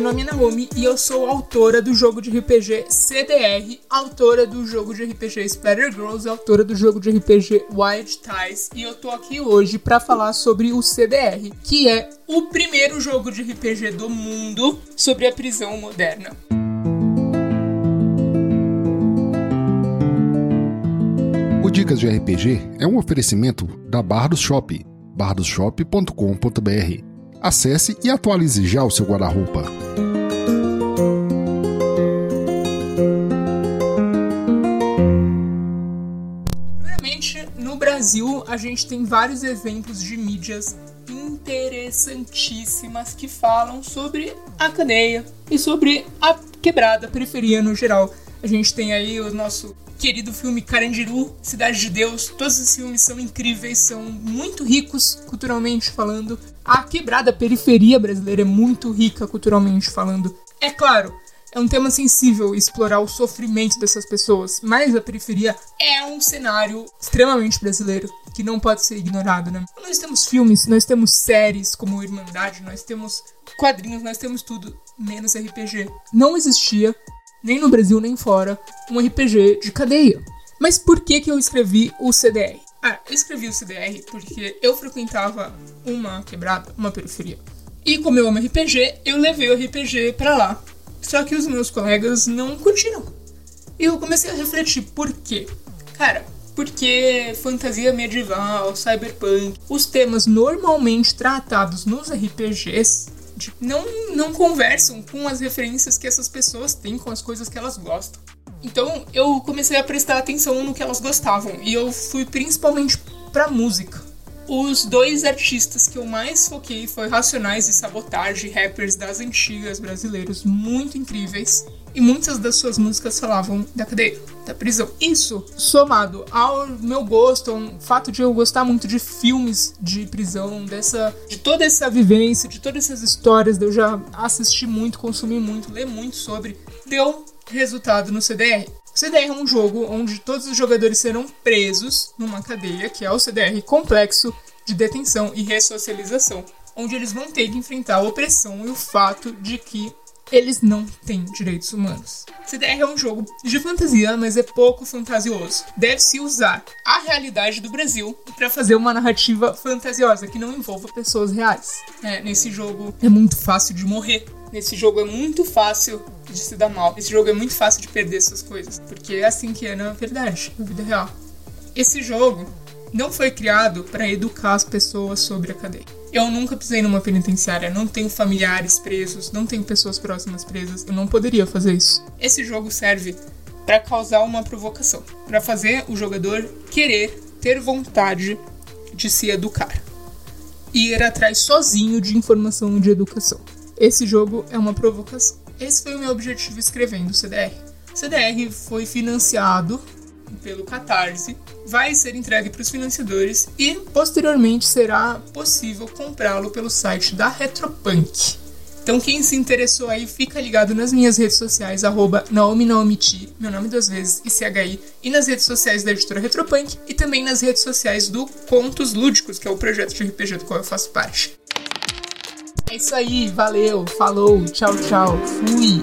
nome é Naomi e eu sou autora do jogo de RPG CDR, autora do jogo de RPG Splatter Girls, autora do jogo de RPG Wild Ties e eu tô aqui hoje para falar sobre o CDR, que é o primeiro jogo de RPG do mundo sobre a prisão moderna. O Dicas de RPG é um oferecimento da Bardos Shop, bardosshop.com.br. Acesse e atualize já o seu guarda-roupa. Primeiramente, no Brasil, a gente tem vários exemplos de mídias interessantíssimas que falam sobre a cadeia e sobre a quebrada, a periferia no geral. A gente tem aí o nosso querido filme Carandiru, Cidade de Deus. Todos esses filmes são incríveis, são muito ricos culturalmente falando. A quebrada periferia brasileira é muito rica culturalmente falando. É claro, é um tema sensível explorar o sofrimento dessas pessoas, mas a periferia é um cenário extremamente brasileiro que não pode ser ignorado, né? Nós temos filmes, nós temos séries como Irmandade, nós temos quadrinhos, nós temos tudo, menos RPG. Não existia nem no Brasil nem fora, um RPG de cadeia. Mas por que, que eu escrevi o CDR? Ah, eu escrevi o CDR porque eu frequentava uma quebrada, uma periferia. E como eu amo RPG, eu levei o RPG para lá. Só que os meus colegas não curtiram. E eu comecei a refletir por quê. Cara, porque fantasia medieval, cyberpunk, os temas normalmente tratados nos RPGs não, não conversam com as referências que essas pessoas têm, com as coisas que elas gostam. Então eu comecei a prestar atenção no que elas gostavam e eu fui principalmente pra música. Os dois artistas que eu mais foquei foi Racionais e Sabotagem, rappers das antigas brasileiros, muito incríveis. E muitas das suas músicas falavam da cadeia, da prisão. Isso, somado ao meu gosto, ao fato de eu gostar muito de filmes de prisão, dessa, de toda essa vivência, de todas essas histórias, eu já assistir muito, consumir muito, ler muito sobre, deu resultado no CDR. CDR é um jogo onde todos os jogadores serão presos numa cadeia, que é o CDR complexo de detenção e ressocialização, onde eles vão ter que enfrentar a opressão e o fato de que eles não têm direitos humanos. CDR é um jogo de fantasia, mas é pouco fantasioso. Deve-se usar a realidade do Brasil para fazer uma narrativa fantasiosa que não envolva pessoas reais. É, nesse jogo é muito fácil de morrer. Nesse jogo é muito fácil de se dar mal. Esse jogo é muito fácil de perder essas coisas, porque é assim que é na verdade, na vida real. Esse jogo não foi criado para educar as pessoas sobre a cadeia. Eu nunca pisei numa penitenciária, não tenho familiares presos, não tenho pessoas próximas presas, eu não poderia fazer isso. Esse jogo serve para causar uma provocação, para fazer o jogador querer ter vontade de se educar e ir atrás sozinho de informação de educação. Esse jogo é uma provocação. Esse foi o meu objetivo escrevendo o CDR. O CDR foi financiado pelo Catarse, vai ser entregue para os financiadores e posteriormente será possível comprá-lo pelo site da Retropunk. Então quem se interessou aí, fica ligado nas minhas redes sociais, arroba Naomi Naomiti, meu nome duas vezes, e CHI, e nas redes sociais da editora Retropunk, e também nas redes sociais do Contos Lúdicos, que é o projeto de RPG do qual eu faço parte. É isso aí, valeu, falou, tchau, tchau, fui!